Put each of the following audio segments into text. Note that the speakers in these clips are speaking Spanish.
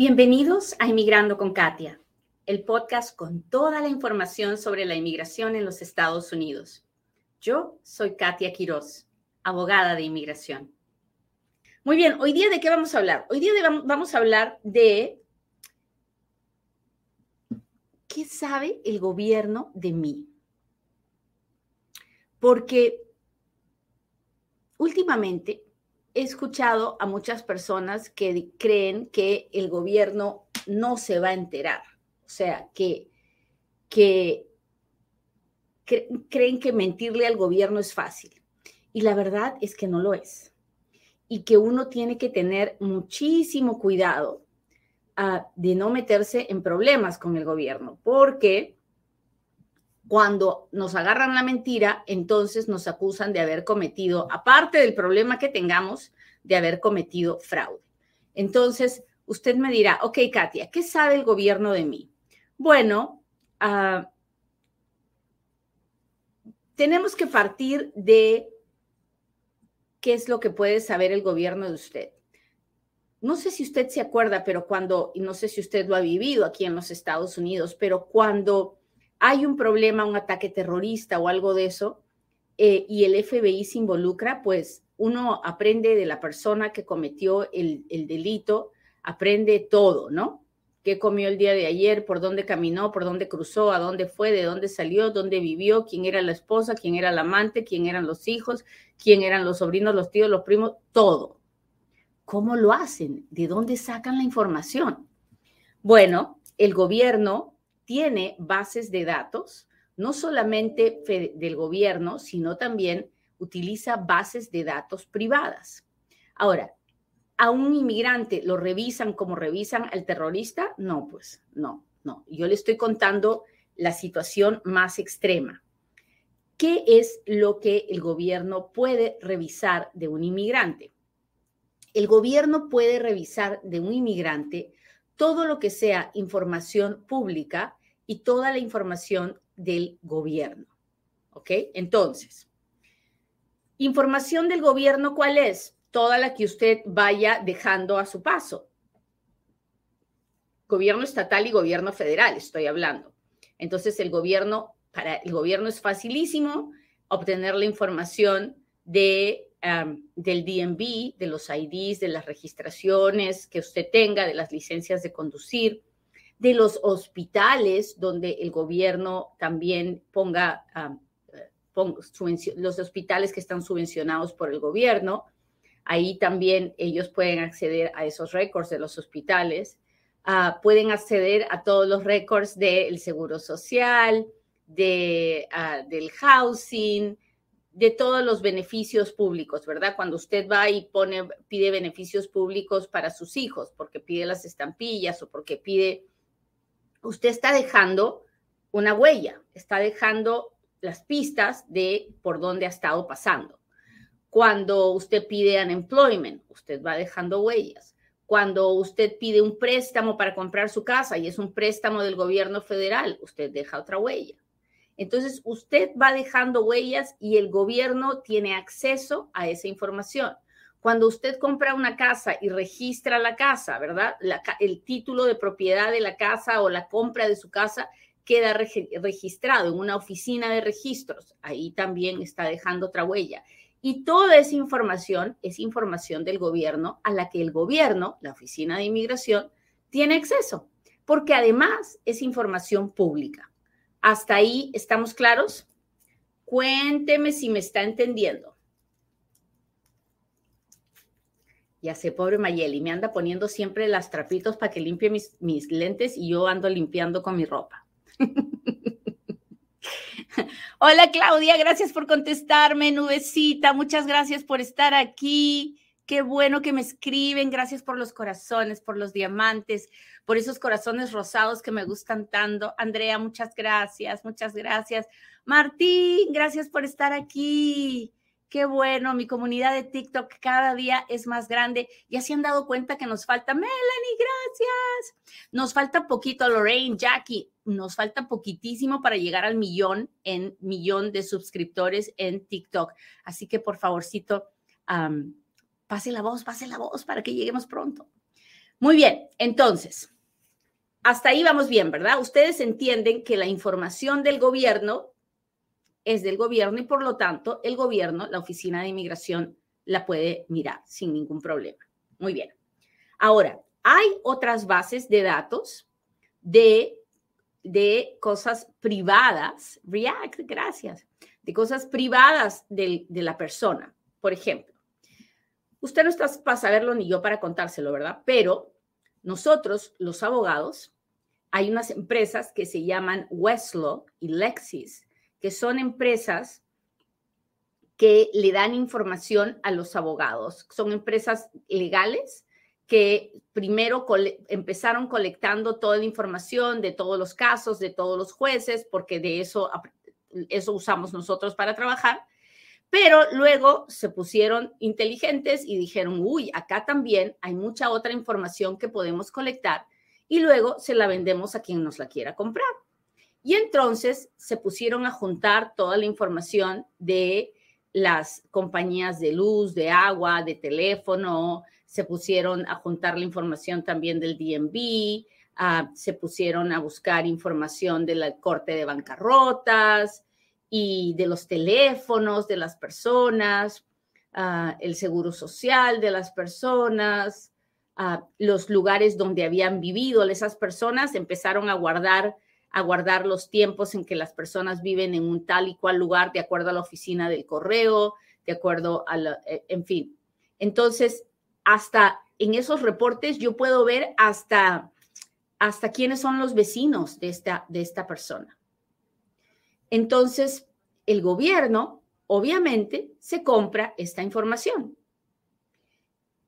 Bienvenidos a Inmigrando con Katia, el podcast con toda la información sobre la inmigración en los Estados Unidos. Yo soy Katia Quiroz, abogada de inmigración. Muy bien, hoy día de qué vamos a hablar? Hoy día vamos a hablar de qué sabe el gobierno de mí. Porque últimamente he escuchado a muchas personas que creen que el gobierno no se va a enterar. O sea, que, que creen que mentirle al gobierno es fácil. Y la verdad es que no lo es. Y que uno tiene que tener muchísimo cuidado uh, de no meterse en problemas con el gobierno, porque cuando nos agarran la mentira, entonces nos acusan de haber cometido, aparte del problema que tengamos, de haber cometido fraude. Entonces, usted me dirá, ok, Katia, ¿qué sabe el gobierno de mí? Bueno, uh, tenemos que partir de qué es lo que puede saber el gobierno de usted. No sé si usted se acuerda, pero cuando, y no sé si usted lo ha vivido aquí en los Estados Unidos, pero cuando hay un problema, un ataque terrorista o algo de eso, eh, y el FBI se involucra, pues uno aprende de la persona que cometió el, el delito, aprende todo, ¿no? qué comió el día de ayer, por dónde caminó, por dónde cruzó, a dónde fue, de dónde salió, dónde vivió, quién era la esposa, quién era el amante, quién eran los hijos, quién eran los sobrinos, los tíos, los primos, todo. ¿Cómo lo hacen? ¿De dónde sacan la información? Bueno, el gobierno tiene bases de datos, no solamente del gobierno, sino también utiliza bases de datos privadas. Ahora, ¿a un inmigrante lo revisan como revisan al terrorista? No, pues no, no. Yo le estoy contando la situación más extrema. ¿Qué es lo que el gobierno puede revisar de un inmigrante? El gobierno puede revisar de un inmigrante todo lo que sea información pública y toda la información del gobierno. ¿Ok? Entonces, información del gobierno, ¿cuál es? Toda la que usted vaya dejando a su paso. Gobierno estatal y gobierno federal, estoy hablando. Entonces, el gobierno, para el gobierno es facilísimo obtener la información de, del DMV, de los IDs, de las registraciones que usted tenga, de las licencias de conducir, de los hospitales donde el gobierno también ponga, los hospitales que están subvencionados por el gobierno. Ahí también ellos pueden acceder a esos récords de los hospitales. Ah, pueden acceder a todos los récords del seguro social, de, ah, del housing, de todos los beneficios públicos, ¿verdad? Cuando usted va y pone, pide beneficios públicos para sus hijos, porque pide las estampillas o porque pide usted está dejando una huella, está dejando las pistas de por dónde ha estado pasando. Cuando usted pide unemployment, usted va dejando huellas. Cuando usted pide un préstamo para comprar su casa y es un préstamo del gobierno federal, usted deja otra huella. Entonces, usted va dejando huellas y el gobierno tiene acceso a esa información. Cuando usted compra una casa y registra la casa, ¿verdad? el título de propiedad de la casa o la compra de su casa queda registrado en una oficina de registros. Ahí también está dejando otra huella. Y toda esa información es información del gobierno a la que el gobierno, la Oficina de Inmigración, tiene acceso, porque además es información pública. ¿Hasta ahí estamos claros? Cuénteme si me está entendiendo. Ya sé, pobre Mayeli, me anda poniendo siempre las trapitos para que limpie mis, mis lentes y yo ando limpiando con mi ropa. Hola Claudia, gracias por contestarme, nubecita, muchas gracias por estar aquí. Qué bueno que me escriben, gracias por los corazones, por los diamantes, por esos corazones rosados que me gustan tanto. Andrea, muchas gracias, muchas gracias. Martín, gracias por estar aquí. Qué bueno, mi comunidad de TikTok cada día es más grande. Ya se han dado cuenta que nos falta Melanie, gracias. Nos falta poquito, Lorraine, Jackie, nos falta poquitísimo para llegar al millón en millón de suscriptores en TikTok. Así que por favorcito, pase la voz, pase la voz para que lleguemos pronto. Muy bien, entonces, hasta ahí vamos bien, ¿verdad? Ustedes entienden que la información del gobierno es del gobierno y por lo tanto el gobierno, la oficina de inmigración, la puede mirar sin ningún problema. Muy bien. Ahora, hay otras bases de datos de, de cosas privadas, React, gracias, de cosas privadas de, de la persona. Por ejemplo, usted no está para saberlo ni yo para contárselo, ¿verdad? Pero nosotros, los abogados, hay unas empresas que se llaman Westlaw y Lexis, que son empresas que le dan información a los abogados. Son empresas legales que primero empezaron colectando toda la información de todos los casos, de todos los jueces, porque de eso, eso usamos nosotros para trabajar, pero luego se pusieron inteligentes y dijeron, uy, acá también hay mucha otra información que podemos colectar y luego se la vendemos a quien nos la quiera comprar. Y entonces se pusieron a juntar toda la información de las compañías de luz, de agua, de teléfono, se pusieron a juntar la información también del DMV, ah, se pusieron a buscar información de la corte de bancarrotas y de los teléfonos de las personas, ah, el seguro social de las personas, ah, los lugares donde habían vivido esas personas, empezaron a guardar a guardar los tiempos en que las personas viven en un tal y cual lugar de acuerdo a la oficina del correo, de acuerdo a la, eh, en fin. Entonces, hasta en esos reportes yo puedo ver hasta, hasta quiénes son los vecinos de esta, de esta persona. Entonces, el gobierno obviamente se compra esta información.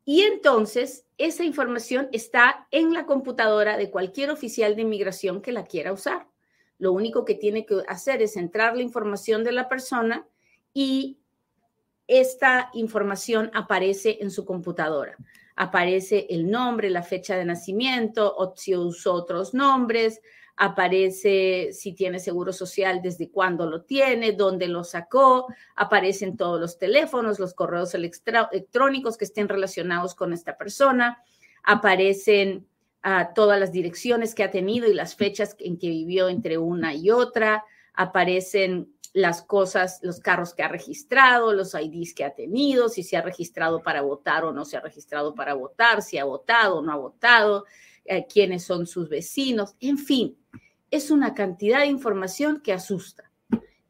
Y entonces esa información está en la computadora de cualquier oficial de inmigración que la quiera usar. Lo único que tiene que hacer es entrar la información de la persona y esta información aparece en su computadora. Aparece el nombre, la fecha de nacimiento, o si usó otros nombres, aparece si tiene seguro social, desde cuándo lo tiene, dónde lo sacó, aparecen todos los teléfonos, los correos electrónicos que estén relacionados con esta persona, aparecen ah, todas las direcciones que ha tenido y las fechas en que vivió entre una y otra, aparecen las cosas, los carros que ha registrado, los IDs que ha tenido, si se ha registrado para votar o no se ha registrado para votar, si ha votado o no ha votado, eh, quiénes son sus vecinos, en fin, es una cantidad de información que asusta.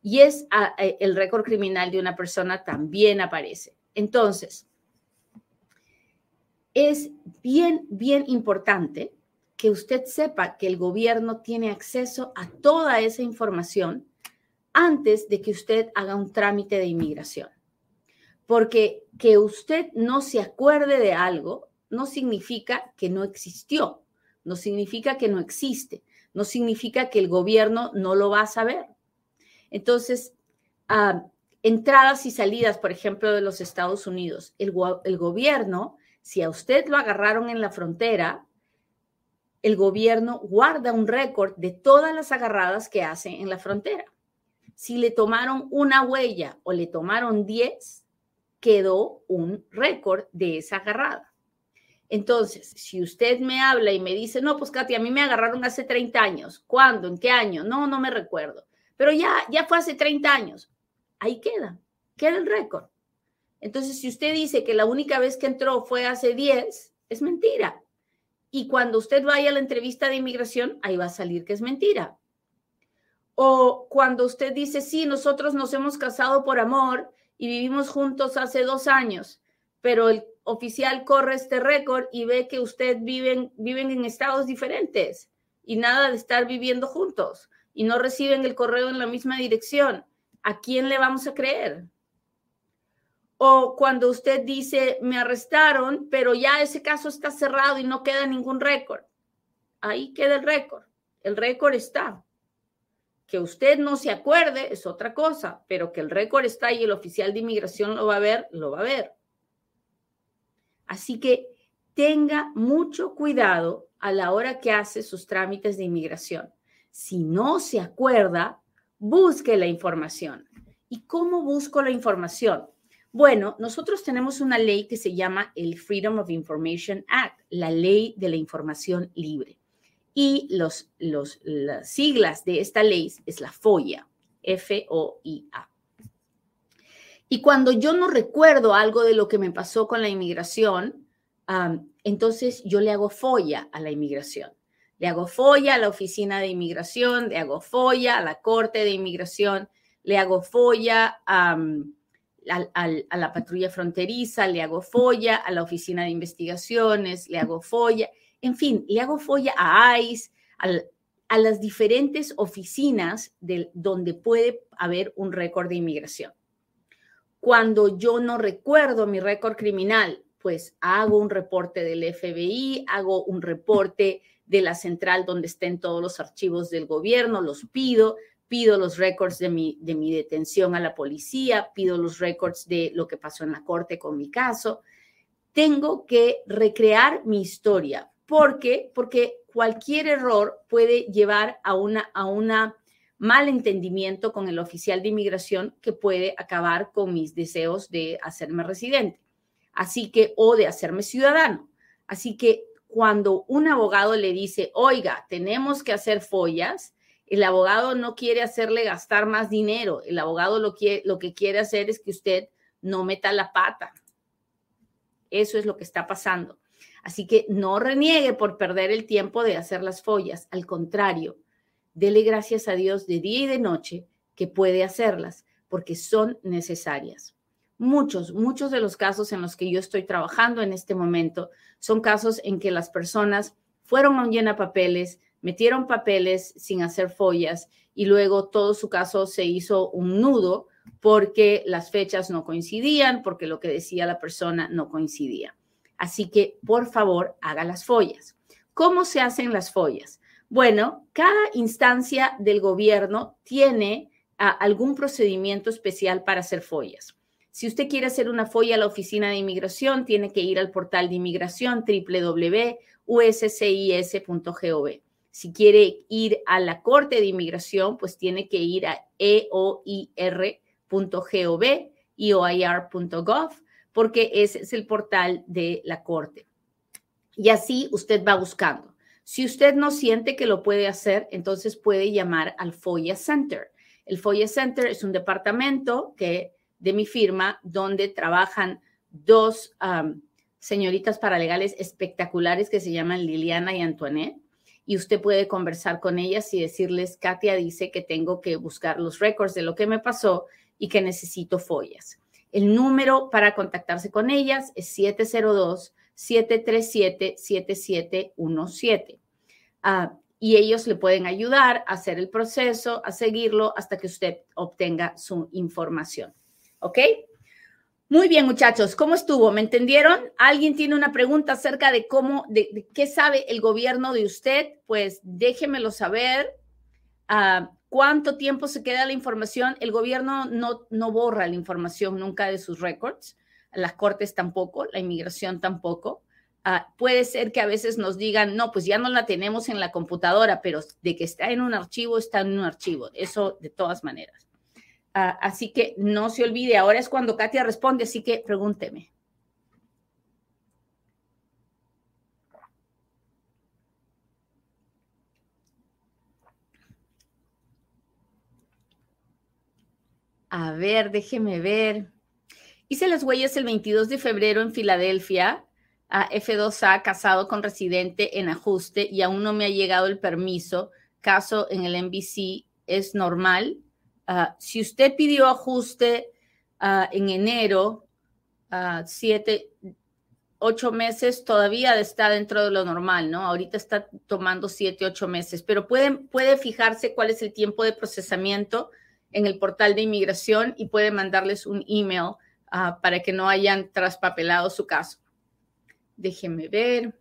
Y es ah, eh, el récord criminal de una persona también aparece. Entonces, es bien, bien importante que usted sepa que el gobierno tiene acceso a toda esa información antes de que usted haga un trámite de inmigración. Porque que usted no se acuerde de algo no significa que no existió, no significa que no existe, no significa que el gobierno no lo va a saber. Entonces, ah, entradas y salidas, por ejemplo, de los Estados Unidos, el, el gobierno, si a usted lo agarraron en la frontera, el gobierno guarda un récord de todas las agarradas que hace en la frontera si le tomaron una huella o le tomaron 10, quedó un récord de esa agarrada. Entonces, si usted me habla y me dice, no, pues Katy, a mí me agarraron hace 30 años. ¿Cuándo? ¿En qué año? No, no me recuerdo. Pero ya, ya fue hace 30 años. Ahí queda, queda el récord. Entonces, si usted dice que la única vez que entró fue hace 10, es mentira. Y cuando usted vaya a la entrevista de inmigración, ahí va a salir que es mentira. O cuando usted dice, sí, nosotros nos hemos casado por amor y vivimos juntos hace dos años, pero el oficial corre este récord y ve que usted viven, viven en estados diferentes y nada de estar viviendo juntos y no reciben el correo en la misma dirección. ¿A quién le vamos a creer? O cuando usted dice, me arrestaron, pero ya ese caso está cerrado y no queda ningún récord. Ahí queda el récord. El récord está. Que usted no se acuerde es otra cosa, pero que el récord está y el oficial de inmigración lo va a ver, lo va a ver. Así que tenga mucho cuidado a la hora que hace sus trámites de inmigración. Si no se acuerda, busque la información. ¿Y cómo busco la información? Bueno, nosotros tenemos una ley que se llama el Freedom of Information Act, la ley de la información libre. Y los, los, las siglas de esta ley es la FOIA, F-O-I-A. Y cuando yo no recuerdo algo de lo que me pasó con la inmigración, entonces yo le hago folla a la inmigración. Le hago folla a la oficina de inmigración, le hago folla a la corte de inmigración, le hago folla a, la patrulla fronteriza, le hago folla a la oficina de investigaciones, le hago folla, en fin, le hago folla a ICE, a las diferentes oficinas de, donde puede haber un récord de inmigración. Cuando yo no recuerdo mi récord criminal, pues hago un reporte del FBI, hago un reporte de la central donde estén todos los archivos del gobierno, los pido, pido los récords de mi, de mi detención a la policía, pido los récords de lo que pasó en la corte con mi caso. Tengo que recrear mi historia. ¿Por qué? Porque cualquier error puede llevar a una, a una mal entendimiento con el oficial de inmigración que puede acabar con mis deseos de hacerme residente. Así que, o de hacerme ciudadano. Así que cuando un abogado le dice, oiga, tenemos que hacer follas, el abogado no quiere hacerle gastar más dinero. El abogado lo, lo que quiere hacer es que usted no meta la pata. Eso es lo que está pasando. Así que no reniegue por perder el tiempo de hacer las follas. Al contrario, dele gracias a Dios de día y de noche que puede hacerlas porque son necesarias. Muchos, muchos de los casos en los que yo estoy trabajando en este momento son casos en que las personas fueron a un papeles, metieron papeles sin hacer follas y luego todo su caso se hizo un nudo porque las fechas no coincidían, porque lo que decía la persona no coincidía. Así que, por favor, haga las follas. ¿Cómo se hacen las follas? Bueno, cada instancia del gobierno tiene ah, algún procedimiento especial para hacer follas. Si usted quiere hacer una folla a la oficina de inmigración, tiene que ir al portal de inmigración www.uscis.gov. Si quiere ir a la corte de inmigración, pues tiene que ir a eoir.gov, eoir.gov, porque ese es el portal de la corte. Y así usted va buscando. Si usted no siente que lo puede hacer, entonces puede llamar al FOIA Center. El FOIA Center es un departamento que de mi firma, donde trabajan dos señoritas paralegales espectaculares que se llaman Liliana y Antoinette. Y usted puede conversar con ellas y decirles, Katia dice que tengo que buscar los récords de lo que me pasó y que necesito follas. El número para contactarse con ellas es 702-737-7717. Ah, y ellos le pueden ayudar a hacer el proceso, a seguirlo hasta que usted obtenga su información. ¿Ok? Muy bien, muchachos, ¿cómo estuvo? ¿Me entendieron? ¿Alguien tiene una pregunta acerca de cómo, de, qué sabe el gobierno de usted? Pues déjemelo saber. Ah, ¿Cuánto tiempo se queda la información? El gobierno no, no borra la información nunca de sus récords, las cortes tampoco, la inmigración tampoco. Ah, puede ser que a veces nos digan, no, pues ya no la tenemos en la computadora, pero de que está en un archivo, está en un archivo. Eso de todas maneras. Ah, así que no se olvide, ahora es cuando Katia responde, así que pregúnteme. A ver, déjeme ver. Hice las huellas el 22 de febrero en Filadelfia, a F2A, casado con residente en ajuste y aún no me ha llegado el permiso. Caso en el NBC es normal. Ah, si usted pidió ajuste ah, en enero, uh, siete, ocho meses, todavía está dentro de lo normal, ¿no? Ahorita está tomando siete, ocho meses, pero pueden, puede fijarse cuál es el tiempo de procesamiento en el portal de inmigración y puede mandarles un email para que no hayan traspapelado su caso. Déjenme ver.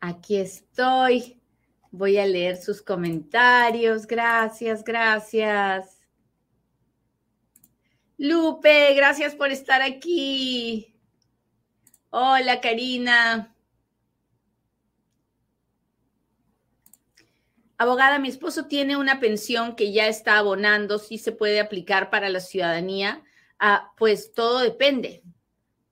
Aquí estoy. Voy a leer sus comentarios. Gracias, gracias. Lupe, gracias por estar aquí. Hola, Karina. Abogada, mi esposo tiene una pensión que ya está abonando, si se puede aplicar para la ciudadanía. Ah, pues todo depende.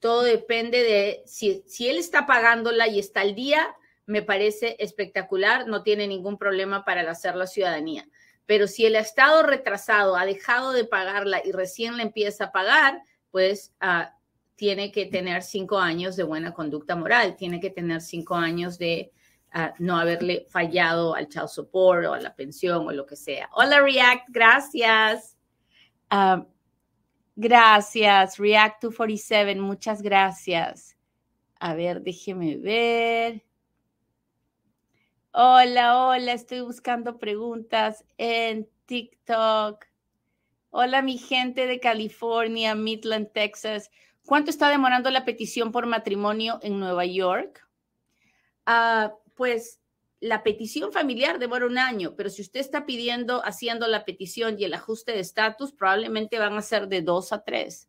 Todo depende de si, si él está pagándola y está al día, me parece espectacular, no tiene ningún problema para hacer la ciudadanía. Pero si el estado retrasado ha dejado de pagarla y recién la empieza a pagar, pues ah, tiene que tener cinco años de buena conducta moral, tiene que tener cinco años de ah, no haberle fallado al child support o a la pensión o lo que sea. Hola React, gracias. Ah, gracias, React 247, muchas gracias. A ver, déjeme ver. Hola, hola, estoy buscando preguntas en TikTok. Hola, mi gente de California, Midland, Texas. ¿Cuánto está demorando la petición por matrimonio en Nueva York? Ah, pues la petición familiar demora un año, pero si usted está pidiendo, haciendo la petición y el ajuste de estatus, probablemente van a ser de dos a tres.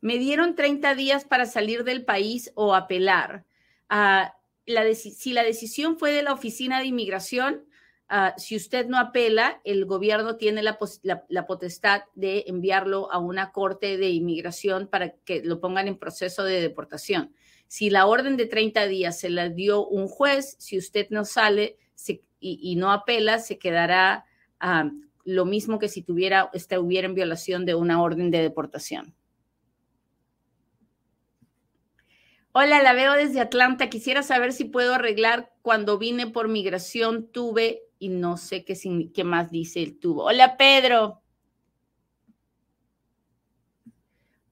Me dieron 30 días para salir del país o apelar la si la decisión fue de la Oficina de Inmigración, ah, si usted no apela, el gobierno tiene la, la, potestad de enviarlo a una corte de inmigración para que lo pongan en proceso de deportación. Si la orden de 30 días se la dio un juez, si usted no sale y, no apela, se quedará lo mismo que si tuviera, estuviera en violación de una orden de deportación. Hola, la veo desde Atlanta. Quisiera saber si puedo arreglar cuando vine por migración, tuve y no sé qué, qué más dice el tubo. Hola, Pedro.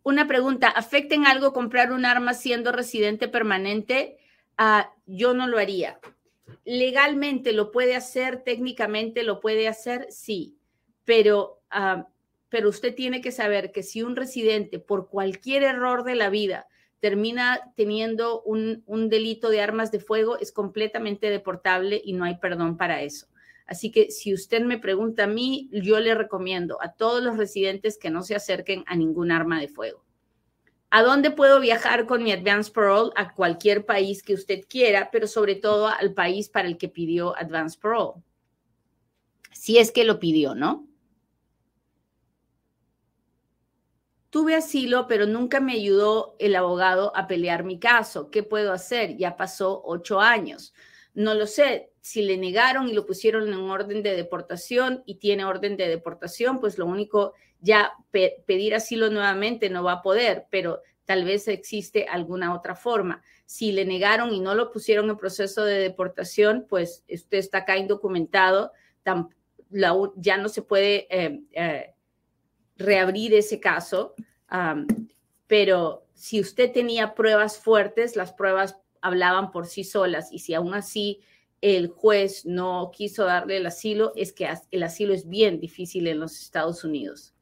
Una pregunta, ¿afecta en algo comprar un arma siendo residente permanente? Ah, yo no lo haría. Legalmente lo puede hacer, técnicamente lo puede hacer, sí, pero, ah, pero usted tiene que saber que si un residente por cualquier error de la vida termina teniendo un, delito de armas de fuego, es completamente deportable y no hay perdón para eso. Así que si usted me pregunta a mí, yo le recomiendo a todos los residentes que no se acerquen a ningún arma de fuego. ¿A dónde puedo viajar con mi Advance Parole? A cualquier país que usted quiera, pero sobre todo al país para el que pidió Advance Parole. Si es que lo pidió, ¿no? Tuve asilo, pero nunca me ayudó el abogado a pelear mi caso. ¿Qué puedo hacer? Ya pasó ocho años. No lo sé. Si le negaron y lo pusieron en orden de deportación y tiene orden de deportación, pues lo único, ya pedir asilo nuevamente no va a poder, pero tal vez existe alguna otra forma. Si le negaron y no lo pusieron en proceso de deportación, pues usted está acá indocumentado, ya no se puede eh, eh, reabrir ese caso, pero si usted tenía pruebas fuertes, las pruebas hablaban por sí solas y si aún así el juez no quiso darle el asilo, es que el asilo es bien difícil en los Estados Unidos.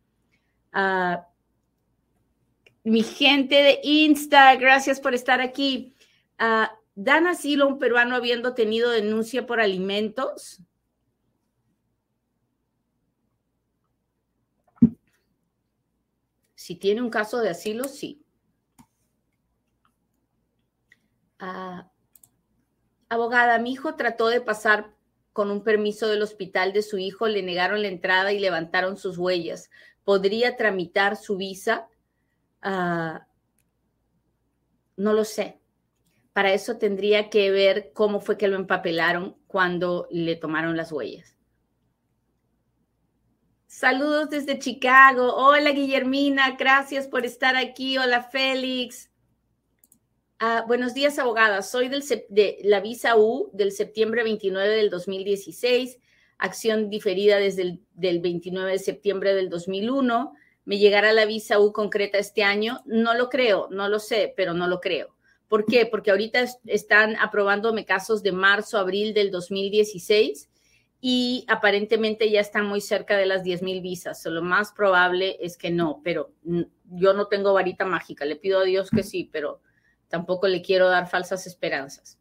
Ah, mi gente de Insta, gracias por estar aquí. Ah, ¿Dan asilo a un peruano habiendo tenido denuncia por alimentos? Si tiene un caso de asilo, sí. Ah, abogada, mi hijo trató de pasar con un permiso del hospital de su hijo, le negaron la entrada y levantaron sus huellas. ¿Podría tramitar su visa? Ah, no lo sé. Para eso tendría que ver cómo fue que lo empapelaron cuando le tomaron las huellas. Saludos desde Chicago. Hola Guillermina, gracias por estar aquí. Hola Félix. Ah, buenos días, abogada. Soy del, de la visa U del septiembre 29 del 2016, acción diferida desde el del 29 de septiembre del 2001. ¿Me llegará la visa U concreta este año? No lo creo, no lo sé, pero no lo creo. ¿Por qué? Porque ahorita están aprobándome casos de marzo, abril del 2016 y aparentemente ya están muy cerca de las 10 mil visas. lo más probable es que no, pero yo no tengo varita mágica. Le pido a Dios que sí, pero tampoco le quiero dar falsas esperanzas.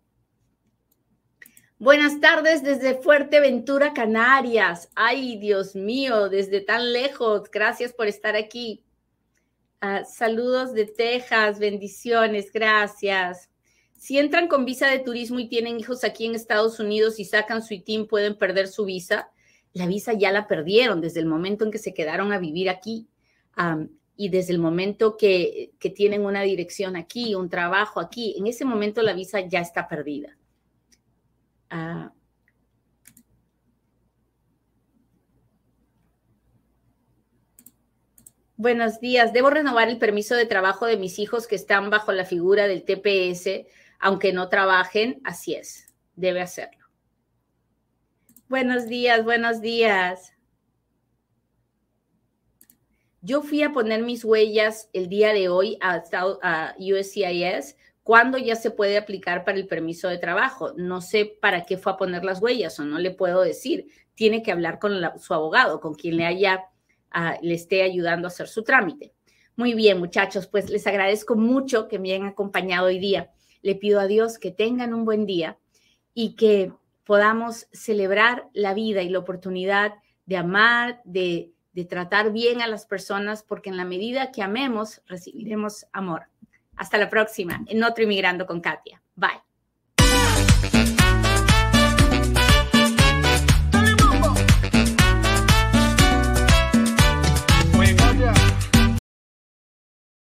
Buenas tardes desde Fuerteventura, Canarias. Ay, Dios mío, desde tan lejos. Gracias por estar aquí. Ah, saludos de Texas, bendiciones, gracias. Si entran con visa de turismo y tienen hijos aquí en Estados Unidos y sacan su ITIN, pueden perder su visa. La visa ya la perdieron desde el momento en que se quedaron a vivir aquí y desde el momento que, tienen una dirección aquí, un trabajo aquí. En ese momento la visa ya está perdida. Ah, Buenos días. Debo renovar el permiso de trabajo de mis hijos que están bajo la figura del TPS, aunque no trabajen. Así es, debe hacerlo. Buenos días, buenos días. Yo fui a poner mis huellas el día de hoy a, USCIS cuando ya se puede aplicar para el permiso de trabajo. No sé para qué fue a poner las huellas o no le puedo decir. Tiene que hablar con su abogado, con quien le haya le esté ayudando a hacer su trámite. Muy bien, muchachos, pues les agradezco mucho que me hayan acompañado hoy día. Le pido a Dios que tengan un buen día y que podamos celebrar la vida y la oportunidad de amar, de, de tratar bien a las personas, porque en la medida que amemos, recibiremos amor. Hasta la próxima en otro Inmigrando con Katia. Bye.